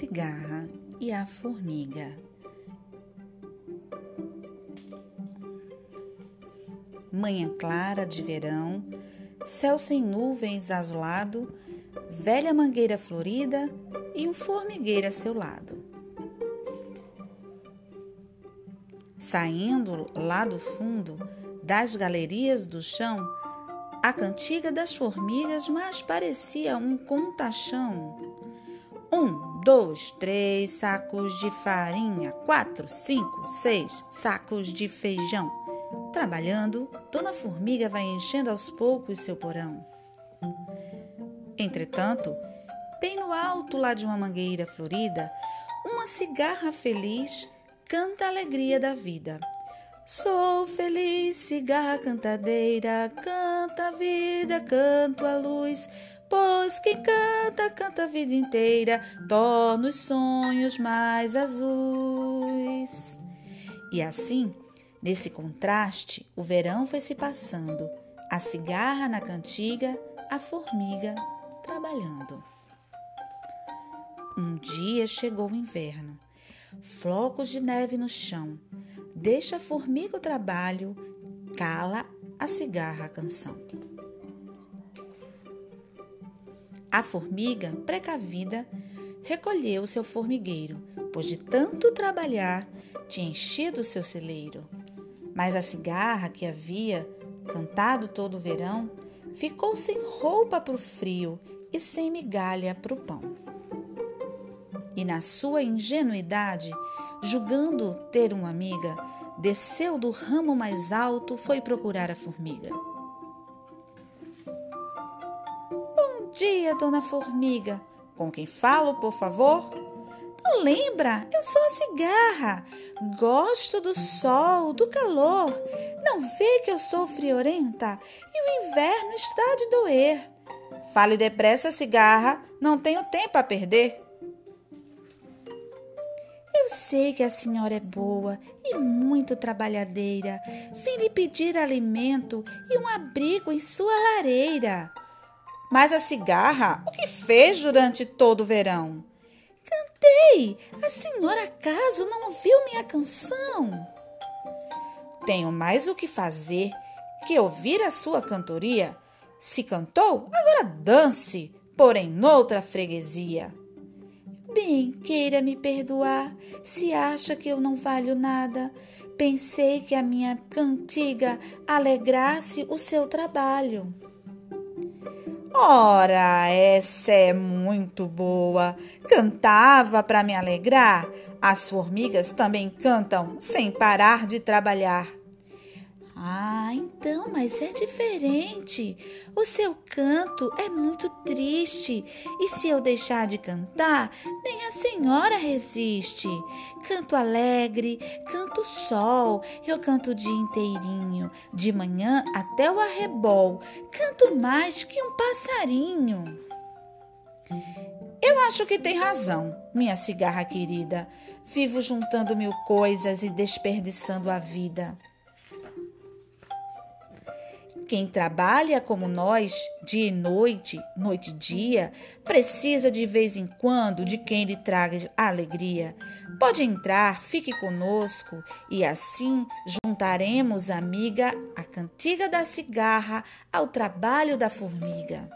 cigarra e a formiga. Manhã clara de verão, céu sem nuvens azulado, velha mangueira florida e um formigueiro a seu lado. Saindo lá do fundo das galerias do chão, a cantiga das formigas mais parecia um contachão. Um, dois, três sacos de farinha, quatro, cinco, seis sacos de feijão. Trabalhando, Dona Formiga vai enchendo aos poucos seu porão. Entretanto, bem no alto lá de uma mangueira florida, uma cigarra feliz canta a alegria da vida. Sou feliz, cigarra cantadeira, canta a vida, canto a luz, pois quem canta, canta a vida inteira, torna os sonhos mais azuis. E assim, nesse contraste, o verão foi se passando, a cigarra na cantiga, a formiga trabalhando. Um dia chegou o inverno, flocos de neve no chão Deixa a formiga o trabalho, cala a cigarra a canção. A formiga, precavida, recolheu seu formigueiro, pois de tanto trabalhar tinha enchido seu celeiro. Mas a cigarra que havia cantado todo o verão ficou sem roupa para o frio e sem migalha para o pão. E na sua ingenuidade, julgando ter uma amiga, desceu do ramo mais alto, foi procurar a formiga. Dia, dona Formiga. Com quem falo, por favor? Não lembra? Eu sou a cigarra. Gosto do sol, do calor. Não vê que eu sou friorenta e o inverno está de doer. Fale depressa, cigarra. Não tenho tempo a perder. Eu sei que a senhora é boa e muito trabalhadeira. Vim lhe pedir alimento e um abrigo em sua lareira. Mas a cigarra, o que fez durante todo o verão? Cantei! A senhora acaso não ouviu minha canção? Tenho mais o que fazer que ouvir a sua cantoria. Se cantou, agora dance, porém noutra freguesia. Bem, queira me perdoar se acha que eu não valho nada. Pensei que a minha cantiga alegrasse o seu trabalho. Ora, essa é muito boa. Cantava para me alegrar. As formigas também cantam sem parar de trabalhar. Ah, então, mas é diferente. O seu canto é muito triste e se eu deixar de cantar, nem a senhora resiste. Canto alegre, canto sol, eu canto o dia inteirinho, de manhã até o arrebol. Canto mais que um passarinho. Eu acho que tem razão, minha cigarra querida. Vivo juntando mil coisas e desperdiçando a vida. Quem trabalha como nós, dia e noite, noite e dia, precisa de vez em quando de quem lhe traga alegria. Pode entrar, fique conosco e assim juntaremos, amiga, a cantiga da cigarra ao trabalho da formiga.